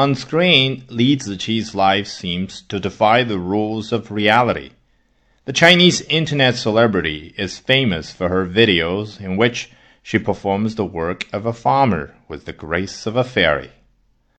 On screen, Li Ziqi's life seems to defy the rules of reality. The Chinese internet celebrity is famous for her videos in which she performs the work of a farmer with the grace of a fairy.